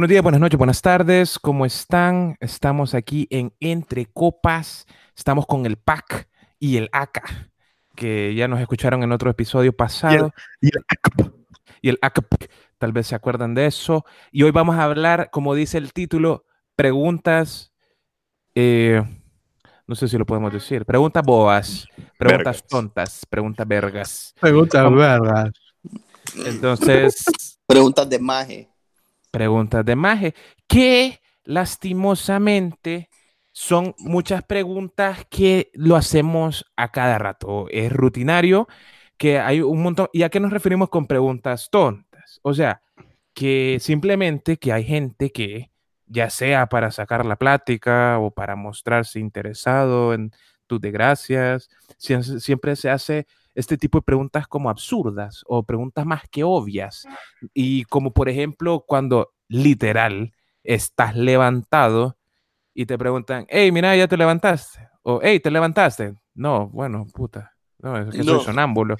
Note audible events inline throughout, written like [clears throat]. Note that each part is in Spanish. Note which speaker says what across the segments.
Speaker 1: Buenos días, buenas noches, buenas tardes. ¿Cómo están? Estamos aquí en Entre Copas. Estamos con el PAC y el ACA, que ya nos escucharon en otro episodio pasado.
Speaker 2: Y el ACP.
Speaker 1: Y el ACA, tal vez se acuerdan de eso. Y hoy vamos a hablar, como dice el título, preguntas, eh, no sé si lo podemos decir, preguntas boas, preguntas
Speaker 3: Vergas.
Speaker 1: tontas, preguntas vergas.
Speaker 2: Pregunta,
Speaker 1: ¿Cómo?
Speaker 2: verga.
Speaker 1: Entonces,
Speaker 4: Preguntas de maje.
Speaker 1: Preguntas de Maje, que lastimosamente son muchas preguntas que lo hacemos a cada rato. Es rutinario que hay un montón. ¿Y a qué nos referimos con preguntas tontas? O sea, que simplemente que hay gente que, ya sea para sacar la plática o para mostrarse interesado en tus desgracias, siem- siempre se hace este tipo de preguntas como absurdas o preguntas más que obvias. Y como por ejemplo cuando literal estás levantado y te preguntan, hey, mira, ya te levantaste. O, hey, te levantaste. No, bueno, puta. No, es que
Speaker 4: No.
Speaker 1: soy sonámbulo.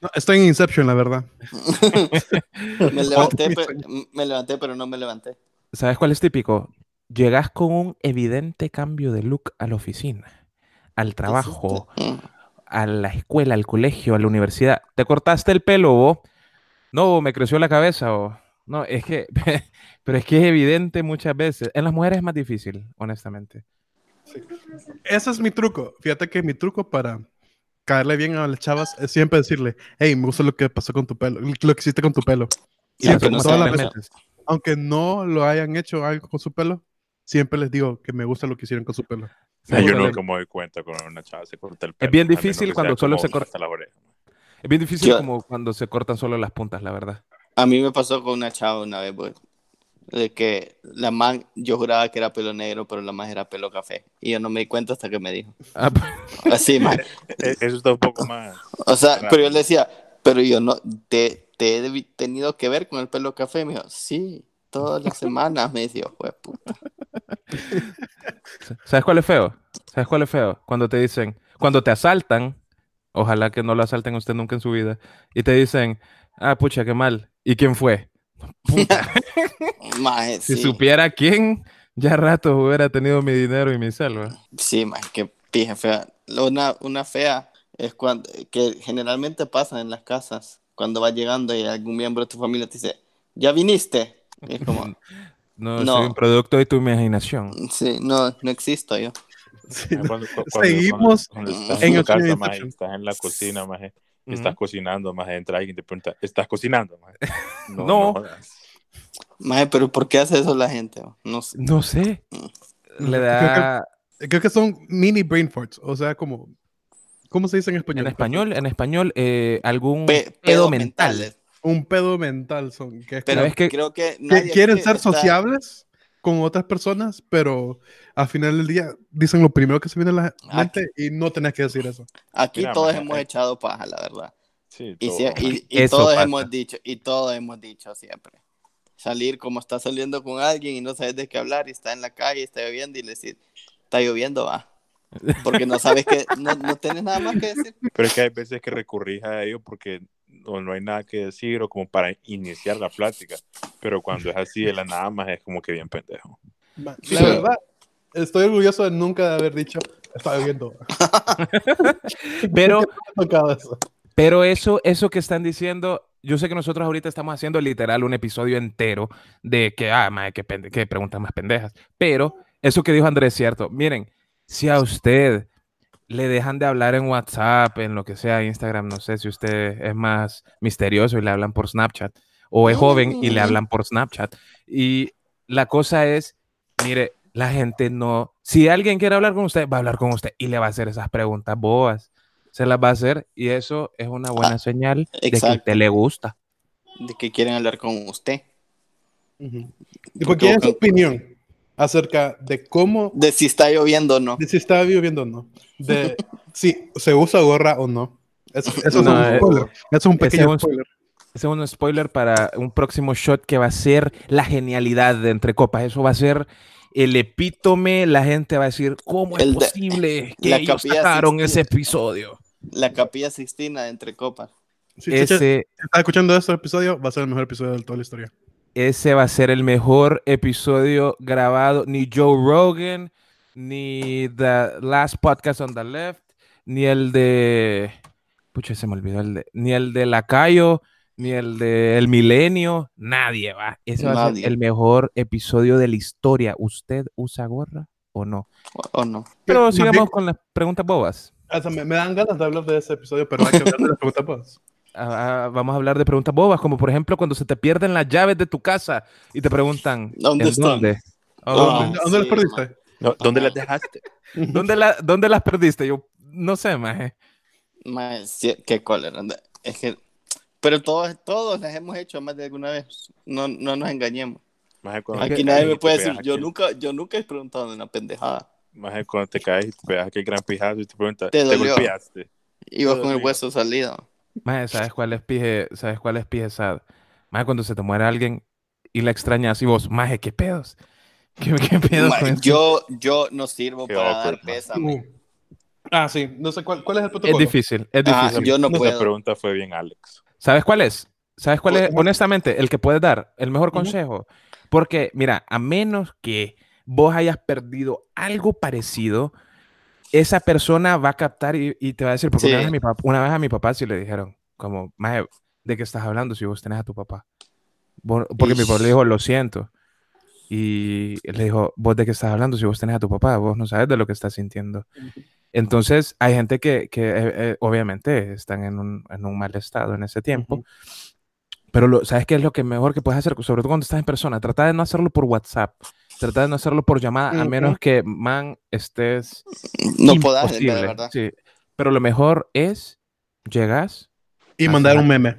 Speaker 2: No, estoy en Inception, la verdad. [laughs]
Speaker 4: Me [laughs] levanté, pe- me levanté, pero no me levanté.
Speaker 1: ¿Sabes cuál es típico? Llegas con un evidente cambio de look a la oficina, al trabajo. A la escuela, al colegio, a la universidad. ¿Te cortaste el pelo vos? No, me creció la cabeza o... No, es que... [laughs] Pero es que es evidente muchas veces. En las mujeres es más difícil, honestamente.
Speaker 2: Ese es mi truco. Fíjate que mi truco para caerle bien a las chavas es siempre decirle, hey, me gusta lo que pasó con tu pelo, lo que hiciste con tu pelo. Siempre,
Speaker 4: aunque no
Speaker 2: todas
Speaker 4: sea
Speaker 2: las
Speaker 4: eso.
Speaker 2: veces. Aunque no lo hayan hecho algo con su pelo, siempre les digo que me gusta lo que hicieron con su pelo.
Speaker 3: Ay, yo
Speaker 1: le-
Speaker 3: me doy cuenta cuando una chava se corta el pelo.
Speaker 1: Es bien difícil cuando solo
Speaker 3: como
Speaker 1: se corta-
Speaker 3: hasta las orejas.
Speaker 1: Es bien difícil
Speaker 4: Yo-
Speaker 1: como cuando se cortan solo las puntas, la verdad.
Speaker 4: A mí me pasó con una chava una vez, pues, de que la man, yo juraba que era pelo negro, pero la man era pelo café. Y yo no me di cuenta hasta que me dijo.
Speaker 1: Ah,
Speaker 4: Así, man. [laughs]
Speaker 3: Eh, Eso está un poco más.
Speaker 4: O sea,
Speaker 3: Raro.
Speaker 4: pero yo le decía, pero yo no, te, te he tenido que ver con el pelo café. Me dijo, sí, todas las semanas. Me decía, "Jue puta".
Speaker 1: ¿Sabes cuál es feo? ¿Sabes cuál es feo? Cuando te dicen, cuando te asaltan, ojalá que no lo asalten a usted nunca en su vida, y te dicen, ah, pucha, qué mal. ¿Y quién fue? [laughs]
Speaker 4: Maje,
Speaker 1: si
Speaker 4: sí.
Speaker 1: supiera quién, ya rato hubiera tenido mi dinero y mi salva.
Speaker 4: Sí, maje, qué pija fea. Una, una fea es cuando, que generalmente pasa en las casas, cuando vas llegando y algún miembro de tu familia te dice, ¿ya viniste? Y es como, [laughs]
Speaker 1: No,
Speaker 4: No.
Speaker 1: soy un producto de tu imaginación.
Speaker 4: sí, no, no existo yo.
Speaker 2: Sí,
Speaker 3: cuando- cu- cuando-
Speaker 2: Seguimos
Speaker 3: cuando- estás
Speaker 2: en
Speaker 3: en casa, maje, estás en la cocina, maje, estás cocinando, más entra alguien y te pregunta, ¿estás cocinando? maje?" [laughs] No.
Speaker 1: No.
Speaker 4: Maje, pero ¿por qué hace eso la gente? No sé.
Speaker 1: No sé. Le
Speaker 2: Creo
Speaker 1: da
Speaker 2: que, creo que son mini brain farts. O sea, como... ¿Cómo se dice en español?
Speaker 1: en español, en español, eh, algún
Speaker 4: Pe-
Speaker 1: pedo
Speaker 4: pedos
Speaker 1: mental.
Speaker 2: Un pedo mental son. Que es
Speaker 4: Pero
Speaker 1: ¿Sabes qué?
Speaker 4: creo que
Speaker 2: que quieren ser
Speaker 4: está-
Speaker 2: sociables con otras personas, pero al final del día dicen lo primero que se viene a la mente y no tenés que decir eso.
Speaker 4: Aquí
Speaker 3: Mira,
Speaker 4: todos hemos
Speaker 3: eh.
Speaker 4: echado paja, la verdad.
Speaker 3: Sí,
Speaker 4: Y, todos
Speaker 1: pasa.
Speaker 4: hemos dicho, y todos hemos dicho siempre. Salir como está saliendo con alguien y no sabes de qué hablar y está en la calle, está lloviendo y le decir, está lloviendo, va. Porque no sabes que, no, no tienes nada más que decir.
Speaker 3: Pero es que hay veces que recurrís a ello porque no, no hay nada que decir o como para iniciar la plática. Pero cuando es así de la nada más es como que bien pendejo.
Speaker 4: Sí.
Speaker 2: La verdad, estoy orgulloso de nunca haber dicho, está viendo. [laughs]
Speaker 1: Pero. Pero eso, eso que están diciendo, yo sé que nosotros ahorita estamos haciendo literal un episodio entero de que, ah, madre, qué, qué preguntas más pendejas. Pero eso que dijo Andrés es cierto. Miren, si a usted le dejan de hablar en WhatsApp, en lo que sea, Instagram, no sé si usted es más misterioso y le hablan por Snapchat, o es joven y le
Speaker 4: Mm.
Speaker 1: hablan por Snapchat. Y la cosa es, mire, la gente no, si alguien quiere hablar con usted, va a hablar con usted y le va a hacer esas preguntas bobas. Se las va a hacer y eso es una buena señal de que usted le gusta.
Speaker 4: De que quieren hablar con usted.
Speaker 2: Ujú. ¿Y por qué es su opinión acerca de cómo,
Speaker 4: De si está lloviendo o no.
Speaker 2: de si está viviendo o no? De [laughs] si se usa gorra o no. Eso, eso
Speaker 1: No,
Speaker 2: es un
Speaker 1: eh,
Speaker 2: spoiler. Eso es un pequeño
Speaker 1: es
Speaker 2: spoiler.
Speaker 1: Ese es un spoiler para un próximo shot que va a ser la genialidad de Entre Copas. Eso va a ser el epítome. La gente va a decir, ¿cómo es
Speaker 4: El de-
Speaker 1: posible [laughs] que
Speaker 4: la
Speaker 1: ellos
Speaker 4: Capilla
Speaker 1: sacaron
Speaker 4: Sixtina.
Speaker 1: ese episodio?
Speaker 4: La capilla Sixtina de entre copas.
Speaker 2: Si Cheche
Speaker 1: Ese,
Speaker 2: está escuchando este episodio, va a ser el mejor episodio de toda la historia.
Speaker 1: Ese va a ser el mejor episodio grabado. Ni Joe Rogan, ni The Last Podcast on the Left, ni el de. Pucha, se me olvidó el de. Ni el de Lacayo, ni el de El Milenio. Nadie va. Ese va a ser el mejor episodio de la historia. ¿Usted usa gorra o no?
Speaker 4: ¿O no?
Speaker 1: Pero sigamos con las preguntas bobas.
Speaker 2: O sea, me, me dan ganas de hablar de ese episodio, pero hay que hablar de las preguntas pues.
Speaker 1: Vamos a hablar de preguntas bobas, como por ejemplo cuando se te pierden las llaves de tu casa y te preguntan
Speaker 4: ¿Dónde
Speaker 1: ¿en
Speaker 4: están?
Speaker 1: dónde?
Speaker 4: Ah,
Speaker 1: ¿Dónde,
Speaker 2: ¿Dónde las
Speaker 4: sí,
Speaker 2: perdiste?
Speaker 3: No, ¿Dónde las dejaste? [laughs]
Speaker 1: ¿Dónde la- dónde las perdiste? Yo no sé, maje.
Speaker 4: Mae, sí, qué cólera. Es que, pero todos, todos las hemos hecho más de alguna vez. No, no nos engañemos.
Speaker 3: Cuando
Speaker 4: Aquí nadie me puede decir, yo
Speaker 3: aquel-
Speaker 4: nunca, yo nunca he preguntado de una pendejada.
Speaker 3: Más cuando te caes y te pegas aquel gran pijazo y te preguntas,
Speaker 4: Te
Speaker 3: ¿te, golpeaste?
Speaker 4: Ibas con el hueso salido.
Speaker 1: Maje, ¿sabes cuál es pije? ¿Sabes cuál es pije sad? Maje, cuando se te muere alguien y la extrañas y vos, maje, ¿qué pedos? ¿Qué, qué [laughs] pedos
Speaker 4: Mae, yo, yo no sirvo
Speaker 3: Qué
Speaker 4: para
Speaker 3: awkward,
Speaker 4: dar
Speaker 3: mae.
Speaker 4: pésame.
Speaker 2: Uh. Ah, sí. No sé cuál, cuál es el
Speaker 1: Es
Speaker 2: protocolo.
Speaker 1: difícil, es
Speaker 4: Ah,
Speaker 1: difícil.
Speaker 4: yo no puedo.
Speaker 3: Esa pregunta fue bien, Alex.
Speaker 1: ¿Sabes cuál es? ¿Sabes cuál es? Honestamente, el que puedes dar, el mejor consejo. Porque, mira, a menos que vos hayas perdido algo parecido, esa persona va a captar y, y te va a decir, porque una, vez a mi papá, una vez a mi papá sí le dijeron, como, "Maje, ¿de qué estás hablando si vos tenés a tu papá? Vos- Porque mi papá le
Speaker 4: Ish.
Speaker 1: dijo, lo siento. Y le dijo, ¿vos de qué estás hablando si vos tenés a tu papá? Vos no sabes de lo que estás sintiendo. Entonces, hay gente que, que, eh, eh, obviamente están en un, en un mal estado en ese tiempo. Pero lo, ¿sabes qué es lo que mejor que puedes hacer? Sobre todo cuando estás en persona. Trata de no hacerlo por WhatsApp. Trata de no hacerlo por llamada, a menos que, man, estés
Speaker 4: No puedo de
Speaker 1: imposible.
Speaker 4: verdad.
Speaker 1: Sí. Pero lo mejor es, llegas,
Speaker 2: Y mandar un meme.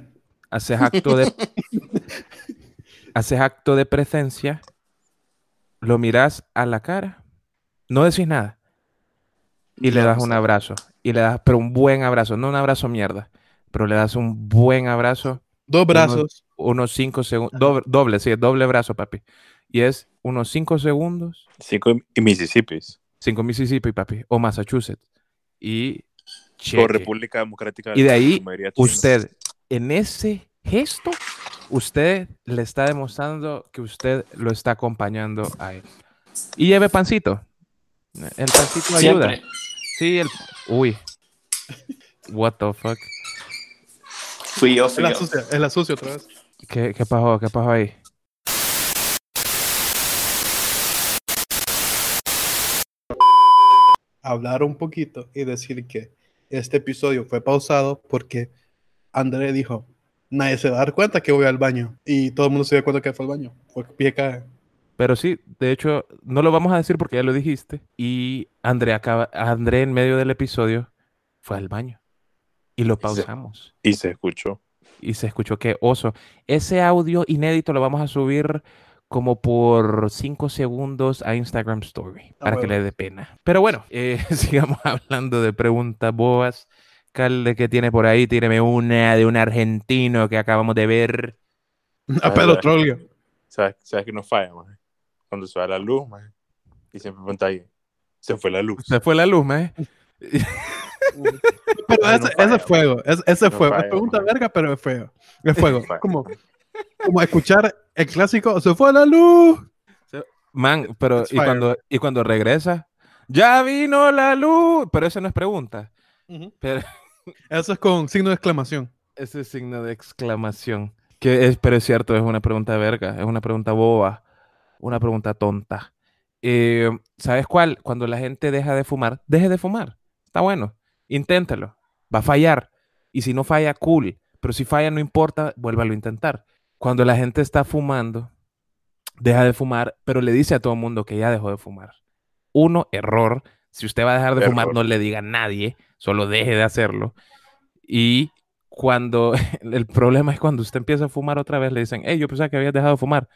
Speaker 1: haces acto de... [laughs] haces acto de presencia, lo miras a la cara, no decís nada. Y le
Speaker 4: No,
Speaker 1: das
Speaker 4: no
Speaker 1: un abrazo. Y le das, pero un buen abrazo, no un abrazo mierda, pero le das un buen abrazo
Speaker 2: Dos brazos.
Speaker 1: unos 5 segundos, doble, doble, sí, doble brazo, papi. Y es unos 5 segundos,
Speaker 3: Cinco y Mississippis.
Speaker 1: 5 Mississippi, papi, o Massachusetts. Y
Speaker 3: O
Speaker 1: cheque.
Speaker 3: República Democrática.
Speaker 1: Y de ahí. Usted, en ese gesto, usted le está demostrando que usted lo está acompañando a él. Y lleve pancito. El pancito ayuda.
Speaker 4: Siempre.
Speaker 1: Sí, el... Uy. What the fuck.
Speaker 4: Fui yo,
Speaker 2: Es
Speaker 4: fui
Speaker 2: la
Speaker 4: yo.
Speaker 2: sucia, es la sucia otra vez.
Speaker 1: ¿Qué, qué pasó? ¿Qué pasó ahí?
Speaker 2: Hablar un poquito y decir que este episodio fue pausado porque André dijo, nadie se va a dar cuenta que voy al baño. Y todo el mundo se dio cuenta que fue al baño. Porque pie cae.
Speaker 1: Pero sí, de hecho, no lo vamos a decir porque ya lo dijiste. Y André, acaba, André en medio del episodio fue al baño. Y lo
Speaker 3: se-
Speaker 1: pausamos.
Speaker 3: Y se escuchó.
Speaker 1: Y se escuchó que oso. Ese audio inédito lo vamos a subir como por 5 segundos a Instagram Story.
Speaker 2: Ah,
Speaker 1: Para que le dé pena. Pero bueno, eh, [laughs] sigamos hablando de preguntas bobas. Calde, que tiene por ahí? Tíreme una de un argentino que acabamos de ver.
Speaker 2: A Pedro Trollio.
Speaker 3: ¿Sabes, ¿Sabes que no falla, maje? Cuando se va la luz, maje. Y siempre pregunta ahí, se fue la luz.
Speaker 1: Se fue la luz, ¿me? [laughs]
Speaker 2: Pero
Speaker 3: Ah,
Speaker 2: ese,
Speaker 3: no
Speaker 2: ese fuego. Es, ese es
Speaker 3: No
Speaker 2: fuego.
Speaker 3: falla,
Speaker 2: es pregunta
Speaker 3: no.
Speaker 2: verga, pero es feo. Es fuego.
Speaker 3: falla.
Speaker 2: como, como escuchar el clásico, se fue la luz.
Speaker 1: Man, pero y cuando, y cuando regresa, ya vino la luz. Pero eso no es pregunta. Pero [laughs]
Speaker 2: Eso es con signo de exclamación.
Speaker 1: ese signo de exclamación. Que es, pero es cierto, es una pregunta verga, es una pregunta boba, una pregunta tonta. Eh, ¿Sabes cuál? Cuando la gente deja de fumar, deje de fumar. Está bueno. Inténtelo. Va a fallar. Y si no falla, cool. Pero si falla, no importa, vuélvalo a intentar. Cuando la gente está fumando, deja de fumar, pero le dice a todo el mundo que ya dejó de fumar. Uno, error. Si usted va a dejar de fumar, no le diga a nadie, solo deje de hacerlo. Y cuando [laughs] el problema es cuando usted empieza a fumar otra vez, le dicen, hey, yo pensaba que habías dejado de fumar.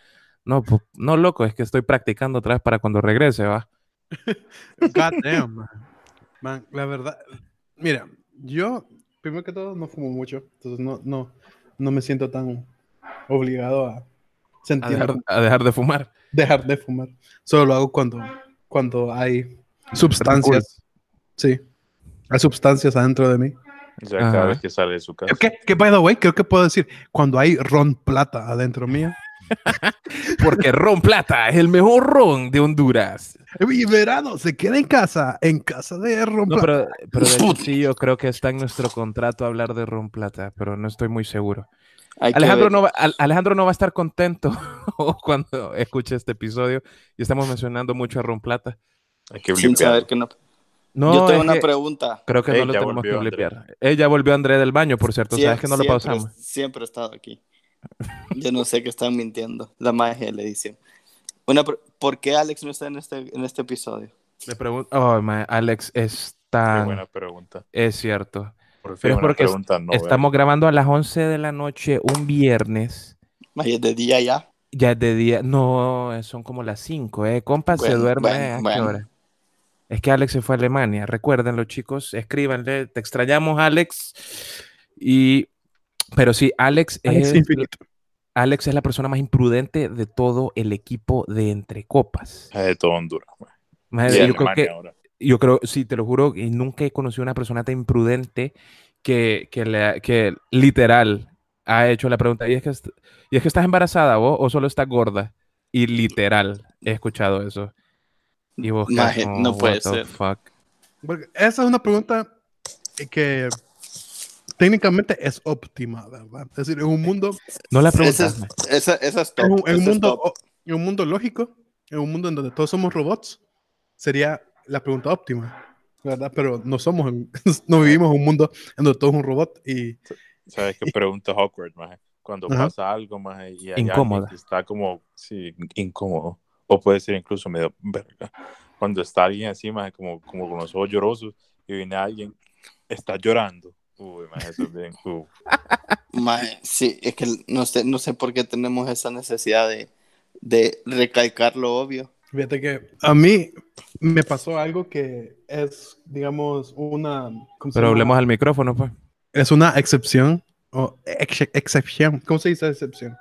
Speaker 1: No, pues, no, loco, es que estoy practicando otra vez para cuando regrese, va. [laughs]
Speaker 2: God damn, man. Man, la verdad, mira, yo, primero que todo, no fumo mucho, entonces no, no, no me siento tan obligado a
Speaker 1: A
Speaker 2: sentir
Speaker 1: dejar, a dejar de fumar.
Speaker 2: dejar de fumar. Solo lo hago cuando, cuando hay sustancias. Sí, hay sustancias adentro de mí.
Speaker 3: Sea, cada
Speaker 1: Ajá.
Speaker 3: vez que sale de su casa.
Speaker 2: ¿Qué, qué by the way, creo que puedo decir, cuando hay ron plata adentro mío, [laughs]
Speaker 1: Porque Ron Plata es el mejor ron de Honduras.
Speaker 2: Y verano, se queda en casa, en casa de Ron
Speaker 1: No,
Speaker 2: Plata.
Speaker 1: pero, pero de hecho sí, yo creo que está en nuestro contrato hablar de Ron Plata, pero no estoy muy seguro. Alejandro no, va, Al- Alejandro no va a estar contento [laughs] cuando escuche este episodio y estamos mencionando mucho a Ron Plata.
Speaker 3: Hay que
Speaker 4: Sin
Speaker 3: blipear.
Speaker 4: saber que no.
Speaker 1: No,
Speaker 4: Yo tengo
Speaker 1: es
Speaker 4: una
Speaker 1: que
Speaker 4: pregunta.
Speaker 1: creo que
Speaker 3: Ey,
Speaker 1: no lo tenemos que blipear. Ella volvió André del baño, por cierto. Sabes que no lo
Speaker 4: Siempre-
Speaker 1: pausamos.
Speaker 4: Siempre he estado aquí. Yo no sé que están mintiendo. La magia de la edición. Una, ¿Por qué Alex no está en este, en este episodio?
Speaker 1: Le pregunto, oh, Alex
Speaker 3: Qué
Speaker 1: está,
Speaker 3: buena pregunta.
Speaker 1: es cierto.
Speaker 3: Por fin
Speaker 1: Pero es porque es-
Speaker 3: pregunta no,
Speaker 1: Estamos grabando a las 11 de la noche un viernes.
Speaker 4: Magia de día ya.
Speaker 1: Ya es de día, no, son como las 5, ¿eh? Compa, se duerme
Speaker 4: bueno,
Speaker 1: ¿a qué
Speaker 4: bueno.
Speaker 1: hora? Es que Alex se fue a Alemania, recuérdenlo chicos, escríbanle, te extrañamos Alex. Y, pero sí, Alex
Speaker 2: Alex
Speaker 1: es,
Speaker 2: Infinito.
Speaker 1: Alex es la persona más imprudente de todo el equipo de Entre Copas.
Speaker 3: Es de todo Honduras.
Speaker 1: Madre,
Speaker 3: Y de
Speaker 1: yo creo
Speaker 3: Alemania
Speaker 1: que,
Speaker 3: ahora.
Speaker 1: Yo creo, sí, te lo juro, y nunca he conocido una persona tan imprudente que, que, le- que literal ha hecho la pregunta, ¿y es, que est- ¿y es que estás embarazada vos o solo estás gorda? Y literal he escuchado eso. Y vos
Speaker 4: Maje,
Speaker 1: como,
Speaker 4: no puede
Speaker 1: "What the
Speaker 4: ser".
Speaker 1: fuck?".
Speaker 2: Porque esa es una pregunta que técnicamente es óptima, ¿verdad? Es decir, en un mundo,
Speaker 1: No la
Speaker 4: Esa
Speaker 1: preguntas.
Speaker 4: es,
Speaker 1: man.
Speaker 4: esa, esa es top.
Speaker 2: en un, en un
Speaker 4: esa es
Speaker 2: mundo,
Speaker 4: top.
Speaker 2: o- en un mundo lógico, en un mundo en donde todos somos robots, sería la pregunta óptima, ¿verdad? Pero no somos, en- [laughs] no vivimos en un mundo en donde todo es un robot y
Speaker 3: ¿Sabes qué pregunta es awkward, maje? Cuando
Speaker 2: Ajá.
Speaker 3: pasa algo, maje, y hay alguien
Speaker 1: Incómoda.
Speaker 3: que está como, sí, incómodo. O puede ser incluso medio verga. Cuando está alguien así, maje, como, como con los ojos llorosos, y viene alguien, está llorando. Uy, maje, eso es bien. [laughs]
Speaker 4: Maje, sí, es que no sé, no sé por qué tenemos esa necesidad de, de recalcar lo obvio.
Speaker 2: Fíjate que a mí me pasó algo que es, digamos, una... ¿cómo se
Speaker 1: Pero
Speaker 2: llama?
Speaker 1: hablemos al micrófono, pues.
Speaker 2: Es una excepción, o ex- excepción, ¿cómo se dice excepción?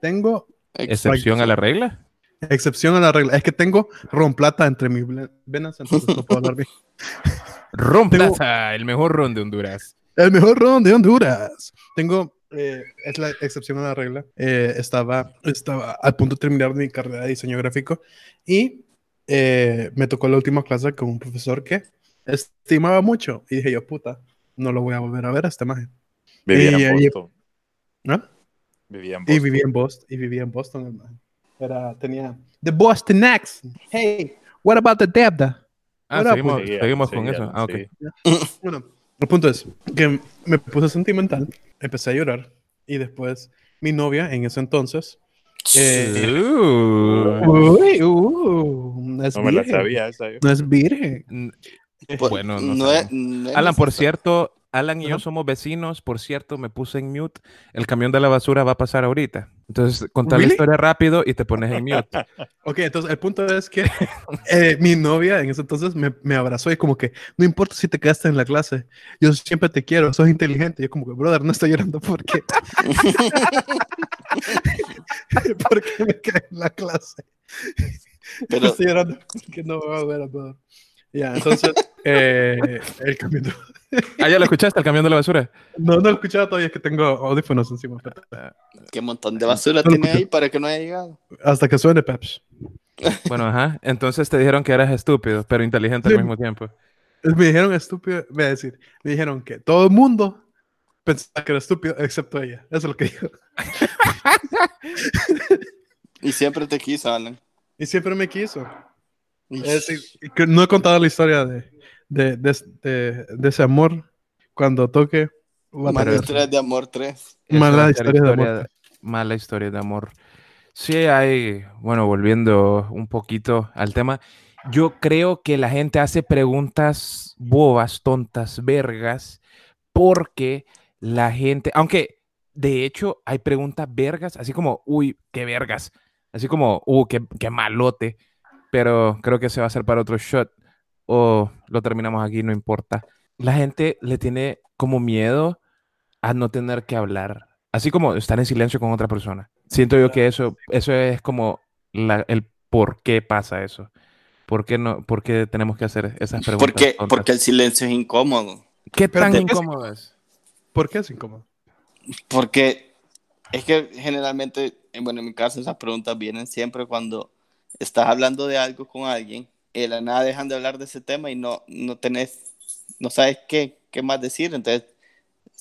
Speaker 2: Tengo
Speaker 1: Excepción a la regla.
Speaker 2: excepción a la regla, es que tengo romplata entre mis venas, entonces no puedo hablar bien. [laughs]
Speaker 1: Ron
Speaker 2: Tengo-
Speaker 1: el mejor ron de Honduras.
Speaker 2: El mejor ron de Honduras. Tengo, eh, es la excepción a la regla. Eh, estaba, estaba al punto de terminar mi carrera de diseño gráfico y eh, me tocó la última clase con un profesor que estimaba mucho. Y dije yo, puta, no lo voy a volver a ver a este maje.
Speaker 3: Vivía
Speaker 2: Y-
Speaker 3: en
Speaker 2: y-
Speaker 3: Boston.
Speaker 2: ¿no?
Speaker 3: Vivía en
Speaker 2: Y
Speaker 3: Boston.
Speaker 2: vivía en Boston. Y vivía en Boston. Era, tenía The Boston accent. Hey, what about the Debda?
Speaker 1: Ah,
Speaker 2: Ahora,
Speaker 1: seguimos,
Speaker 3: Seguía,
Speaker 1: seguimos con eso. Ah, ok.
Speaker 3: sí.
Speaker 2: Bueno, el punto es que me puse sentimental, empecé a llorar y después mi novia en ese entonces. eh,
Speaker 1: Uh.
Speaker 2: uy, uh, no es
Speaker 3: No me la
Speaker 2: virgen.
Speaker 3: sabía esa yo.
Speaker 2: No es virgen. [laughs]
Speaker 1: Bueno, no
Speaker 4: no es- no es
Speaker 1: Alan, por cierto, Alan y yo somos vecinos. Por cierto, me puse en mute. El camión de la basura va a pasar ahorita. Entonces, contar la historia rápido y te pones en mute. [laughs]
Speaker 2: Ok, entonces el punto es que eh, mi novia en ese entonces me, me abrazó y como que no importa si te quedaste en la clase, yo siempre te quiero, sos inteligente. Yo como que, brother, no estoy llorando porque... [laughs] porque me quedé en la clase.
Speaker 4: Pero-
Speaker 2: estoy llorando porque no me va a ver a brother. Ya, entonces, eh, el camino. [laughs]
Speaker 1: Ah, ya lo escuchaste, el camión de la basura.
Speaker 2: No, no lo he escuchado todavía, es que tengo audífonos encima. pero
Speaker 4: ¿Qué montón de basura
Speaker 2: No
Speaker 4: tiene ahí para que no haya llegado?
Speaker 2: Hasta que suene Peps. [laughs]
Speaker 1: Bueno, ajá. Entonces te dijeron que eras estúpido, pero inteligente al mismo tiempo.
Speaker 2: Me dijeron estúpido, voy a decir, me dijeron que todo el mundo pensaba que era estúpido, excepto ella. Eso es lo que dijo. [laughs]
Speaker 4: Y siempre te quiso, Alan.
Speaker 2: Y siempre me quiso.
Speaker 4: Y-
Speaker 2: Es decir, que no he contado la historia de, de, de, de- de ese amor cuando toque.
Speaker 4: Mala historia de amor 3.
Speaker 1: Esa
Speaker 2: Mala historia de amor.
Speaker 1: Mala historia de amor. Sí, hay, bueno, volviendo un poquito al tema, yo creo que la gente hace preguntas bobas, tontas, vergas, porque la gente, aunque de hecho hay preguntas vergas, así como, uy, qué vergas, así como, uh, qué, qué malote, pero creo que se va a hacer para otro shot o lo terminamos aquí, no importa. La gente le tiene como miedo a no tener que hablar, así como estar en silencio con otra persona. Siento yo que eso, eso es como la- el por qué pasa eso. ¿Por qué, no, ¿Por qué tenemos que hacer esas preguntas?
Speaker 4: Porque, porque el silencio es incómodo.
Speaker 1: ¿Qué
Speaker 2: Pero
Speaker 1: tan
Speaker 2: ¿por qué-
Speaker 1: incómodo es?
Speaker 2: ¿Por qué es incómodo?
Speaker 4: Porque Es que generalmente, bueno, en mi caso esas preguntas vienen siempre cuando estás hablando de algo con alguien y de la nada dejan de hablar de ese tema y no, no tenés, no sabes qué, qué más decir, entonces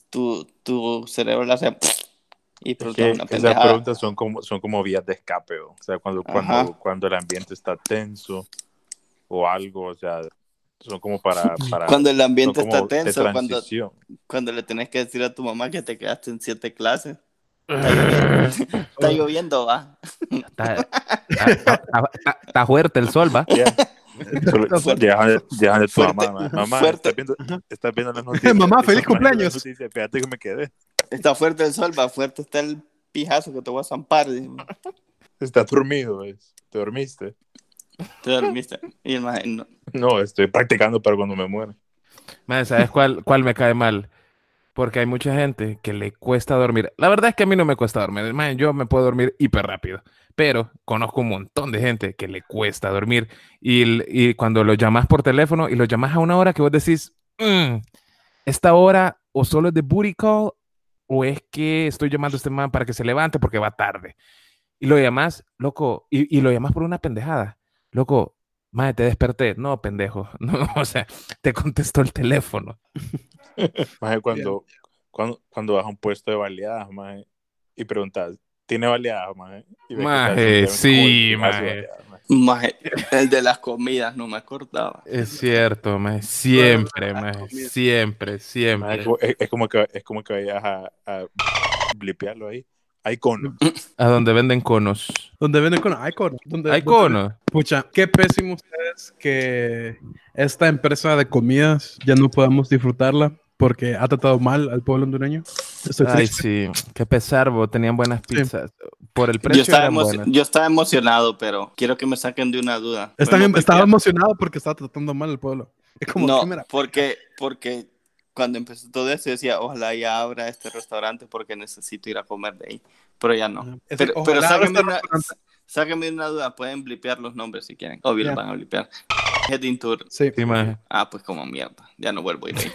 Speaker 4: tu, tu cerebro le hace y
Speaker 3: Es que esas preguntas son como, son como vías de escape, o sea, cuando, cuando, cuando el ambiente está tenso o algo, o sea, son como para... [laughs] para
Speaker 4: Cuando el ambiente está tenso, cuando, cuando le tenés que decir a tu mamá que te quedaste en siete clases. [laughs] Está lloviendo, va.
Speaker 1: Está, está- está- está- está fuerte el sol, ¿va?
Speaker 3: De tu mamá, ma. mamá,
Speaker 4: Fuerte.
Speaker 3: estás viendo, estás viendo las noticias.
Speaker 2: Mamá, feliz cumpleaños.
Speaker 3: noticias, Fíjate que me quedé.
Speaker 4: Está fuerte el sol, va. Fuerte está el pijazo que te voy a zampar.
Speaker 3: Estás dormido, ¿ves? ¿Te dormiste?
Speaker 4: Te dormiste. Y el maje, no.
Speaker 3: No, estoy practicando para cuando me muera.
Speaker 1: Madre, ¿sabes cuál, cuál me cae mal? Porque hay mucha gente que le cuesta dormir. La verdad es que a mí no me cuesta dormir. Madre, yo me puedo dormir hiper rápido. Pero conozco un montón de gente que le cuesta dormir. Y, y cuando lo llamas por teléfono y lo llamas a una hora que vos decís, "Mm, esta hora o solo es de booty call o es que estoy llamando a este man para que se levante porque va tarde. Y lo llamas, loco, y, y lo llamas por una pendejada. Loco, madre, te desperté. No, pendejo. [laughs] No, o sea, te contestó el teléfono. [laughs]
Speaker 3: Maje, cuando, cuando, cuando vas a un puesto de baleadas, maje, y preguntas, ¿tiene baleadas? Y
Speaker 1: Maje,
Speaker 3: estás
Speaker 1: sí,
Speaker 3: como el
Speaker 1: maje.
Speaker 4: de las comidas, no me acordaba.
Speaker 1: Es cierto, maje. Siempre, maje. Siempre,
Speaker 3: Maje,
Speaker 1: siempre.
Speaker 3: es, como, es- es como que, es como que vayas a, a blipearlo ahí. Hay cono. [clears throat]
Speaker 1: A donde venden conos.
Speaker 2: Donde venden cono. Hay cono. Donde-
Speaker 1: Hay conos.
Speaker 2: Pucha, qué pésimo ustedes que esta empresa de comidas ya no podamos disfrutarla porque ha tratado mal al pueblo hondureño. Estoy
Speaker 1: Ay,
Speaker 2: triste.
Speaker 1: sí. Qué pesar, bo. Tenían buenas
Speaker 2: Sí.
Speaker 1: pizzas. Por el
Speaker 4: Yo
Speaker 1: precio
Speaker 4: estaba,
Speaker 1: eran buenas.
Speaker 4: yo estaba emocionado, pero quiero que me saquen de una duda. Podemos
Speaker 2: estaba emocionado porque estaba tratando mal al pueblo. Es como,
Speaker 4: No,
Speaker 2: ¿qué me la-
Speaker 4: porque, porque cuando empezó todo eso, yo decía, ojalá ya abra este restaurante porque necesito ir a comer de ahí. Pero ya no.
Speaker 2: Es
Speaker 4: Pero, pero sáquenme, una,
Speaker 2: este restaurante.
Speaker 4: sáquenme una duda, pueden blipear los nombres si quieren. Obvio,
Speaker 2: Ya.
Speaker 4: los van a blipear. Heading Tour.
Speaker 2: Sí.
Speaker 1: Sí, maje.
Speaker 4: Ah, pues como mierda. Ya no vuelvo a ir ahí.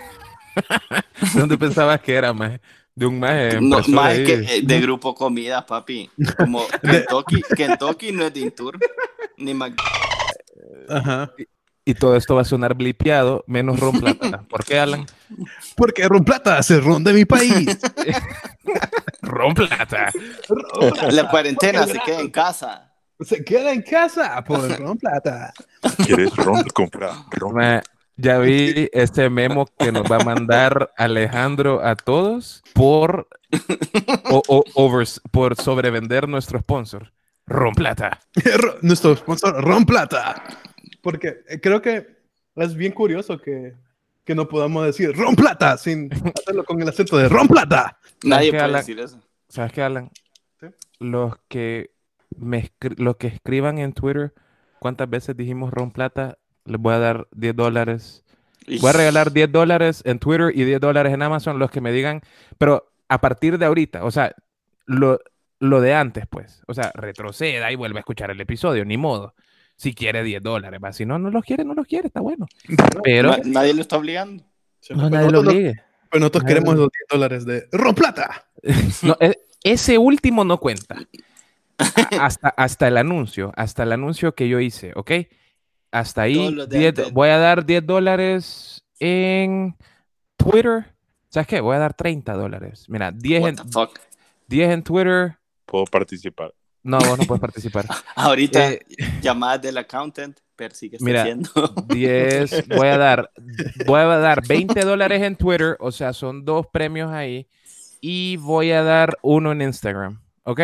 Speaker 4: [laughs]
Speaker 1: ¿Dónde pensabas que era, maje? De un maje.
Speaker 4: No,
Speaker 1: ahí.
Speaker 4: que eh, de grupo comida, papi. [laughs] Como Kentucky, Kentucky no es de Tour. Ni Mac-
Speaker 2: Ajá.
Speaker 1: Y todo esto va a sonar blipeado, menos ron plata. ¿Por qué, Alan? [laughs]
Speaker 2: Porque Ron Plata es el ron de mi país. [laughs]
Speaker 1: Ron plata.
Speaker 4: La cuarentena se queda en casa.
Speaker 2: Se queda en casa por Ron Plata.
Speaker 3: ¿Quieres ron? Compra ron.
Speaker 1: Ma, ya vi este memo que nos va a mandar Alejandro a todos por, o- por sobrevender nuestro sponsor. Ron Plata.
Speaker 2: Ro- [laughs] Nuestro sponsor, Ron Plata. Porque creo que es bien curioso que, que no podamos decir Ron Plata sin hacerlo con el acento de Ron Plata.
Speaker 4: Nadie puede
Speaker 1: Alan?
Speaker 4: decir eso.
Speaker 1: ¿Sabes qué, Alan?
Speaker 2: Sí.
Speaker 1: Los que me los que escriban en Twitter cuántas veces dijimos Ron Plata, les voy a dar 10 dólares. Voy a regalar 10 dólares en Twitter y 10 dólares en Amazon los que me digan, pero a partir de ahorita, o sea, lo, lo de antes, pues, o sea, retroceda y vuelve a escuchar el episodio, ni modo. Si quiere 10 dólares, va. Si no, no los quiere, no los quiere, está bueno. Pero
Speaker 4: Na- nadie lo está obligando.
Speaker 1: no,
Speaker 2: Pero
Speaker 1: nadie lo
Speaker 2: nosotros,
Speaker 1: obligue.
Speaker 2: pero nosotros
Speaker 1: Nadie
Speaker 2: queremos
Speaker 1: lo-
Speaker 2: los 10 dólares de Ron Plata. [laughs]
Speaker 1: No, e- ese último no cuenta. [laughs] Hasta, hasta el anuncio, hasta el anuncio que yo hice, ¿ok? Hasta ahí,
Speaker 4: Todos los de
Speaker 1: 10
Speaker 4: antes.
Speaker 1: voy a dar 10 dólares en Twitter. ¿Sabes qué? Voy a dar 30 dólares. Mira, 10
Speaker 4: What
Speaker 1: en,
Speaker 4: the fuck.
Speaker 1: 10 en Twitter.
Speaker 3: Puedo participar.
Speaker 1: No, vos no puedes participar. [laughs]
Speaker 4: Ahorita,
Speaker 1: Eh,
Speaker 4: llamadas del accountant, per si que está
Speaker 1: Mira.
Speaker 4: haciendo.
Speaker 1: 10, voy a dar, voy a dar 20 [laughs] dólares en Twitter, o sea, son dos premios ahí. Y voy a dar uno en Instagram, ¿ok?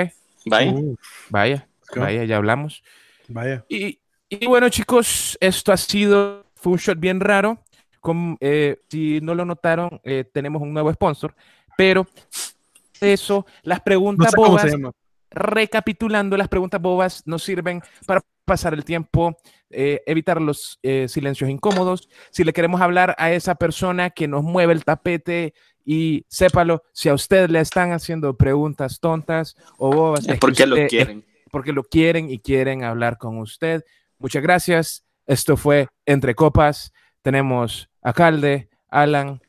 Speaker 4: Vaya.
Speaker 2: Uh,
Speaker 1: Vaya, vaya, ya hablamos.
Speaker 2: vaya.
Speaker 1: Y, y bueno, chicos, esto ha sido, fue un shot bien raro. Como, eh, si no lo notaron, eh, tenemos un nuevo sponsor, pero eso, las
Speaker 2: No
Speaker 1: preguntas
Speaker 2: sé cómo
Speaker 1: bobas,
Speaker 2: se llama.
Speaker 1: Recapitulando, las preguntas bobas nos sirven para pasar el tiempo, eh, evitar los eh, silencios incómodos. Si le queremos hablar a esa persona que nos mueve el tapete y sépalo, si a usted le están haciendo preguntas tontas o bobas,
Speaker 4: Es
Speaker 1: es que
Speaker 4: porque lo
Speaker 1: es
Speaker 4: quieren.
Speaker 1: porque lo quieren y quieren hablar con usted. Muchas gracias. Esto fue Entre Copas. Tenemos a Calde, Alan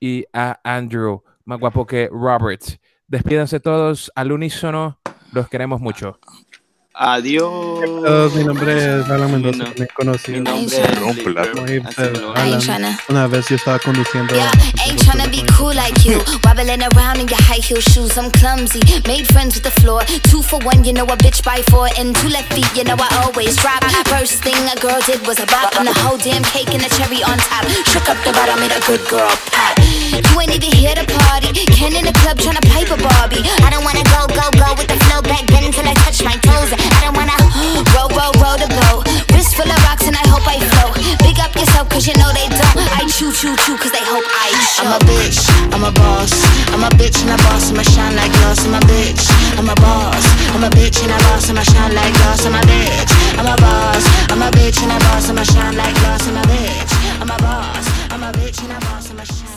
Speaker 1: y a Andrew, más guapo que Robert Despídanse todos al unísono. Los queremos mucho.
Speaker 4: Adiós.
Speaker 2: Mi nombre es Alan Mendoza,
Speaker 4: no-
Speaker 2: también conocido.
Speaker 4: Mi nombre es me
Speaker 2: Alan. Una vez yo estaba conduciendo.
Speaker 5: Yeah, ain't tryna be cool like you. Wobbling around in your high heel shoes. I'm clumsy. Made friends with the floor. Two for one, you know a bitch by four. And two left feet, you know I always drop. First thing a girl did was a bop. And the whole damn cake and the cherry on top. Shook up the bottom, made a good girl pop. You ain't even here to party. Ken in the club tryna pipe a Barbie. I don't wanna go, go, go with the flow back then until I touch my toes. I don't wanna roll, roll, roll the boat. Wrist full of rocks and I hope I float. Big up yourself cause you know they don't. I chew, chew, chew cause they hope I show. I'm a bitch, I'm a boss. I'm a bitch and a boss, I'ma shine like glass. I'm a bitch, I'm a boss. I'm a bitch and a boss, I'ma shine like glass. I'm a bitch, I'm a boss. I'm a bitch and a boss, I'ma shine like glass. I'm a bitch, I'm a boss. I'm a bitch and a boss, I'ma shine like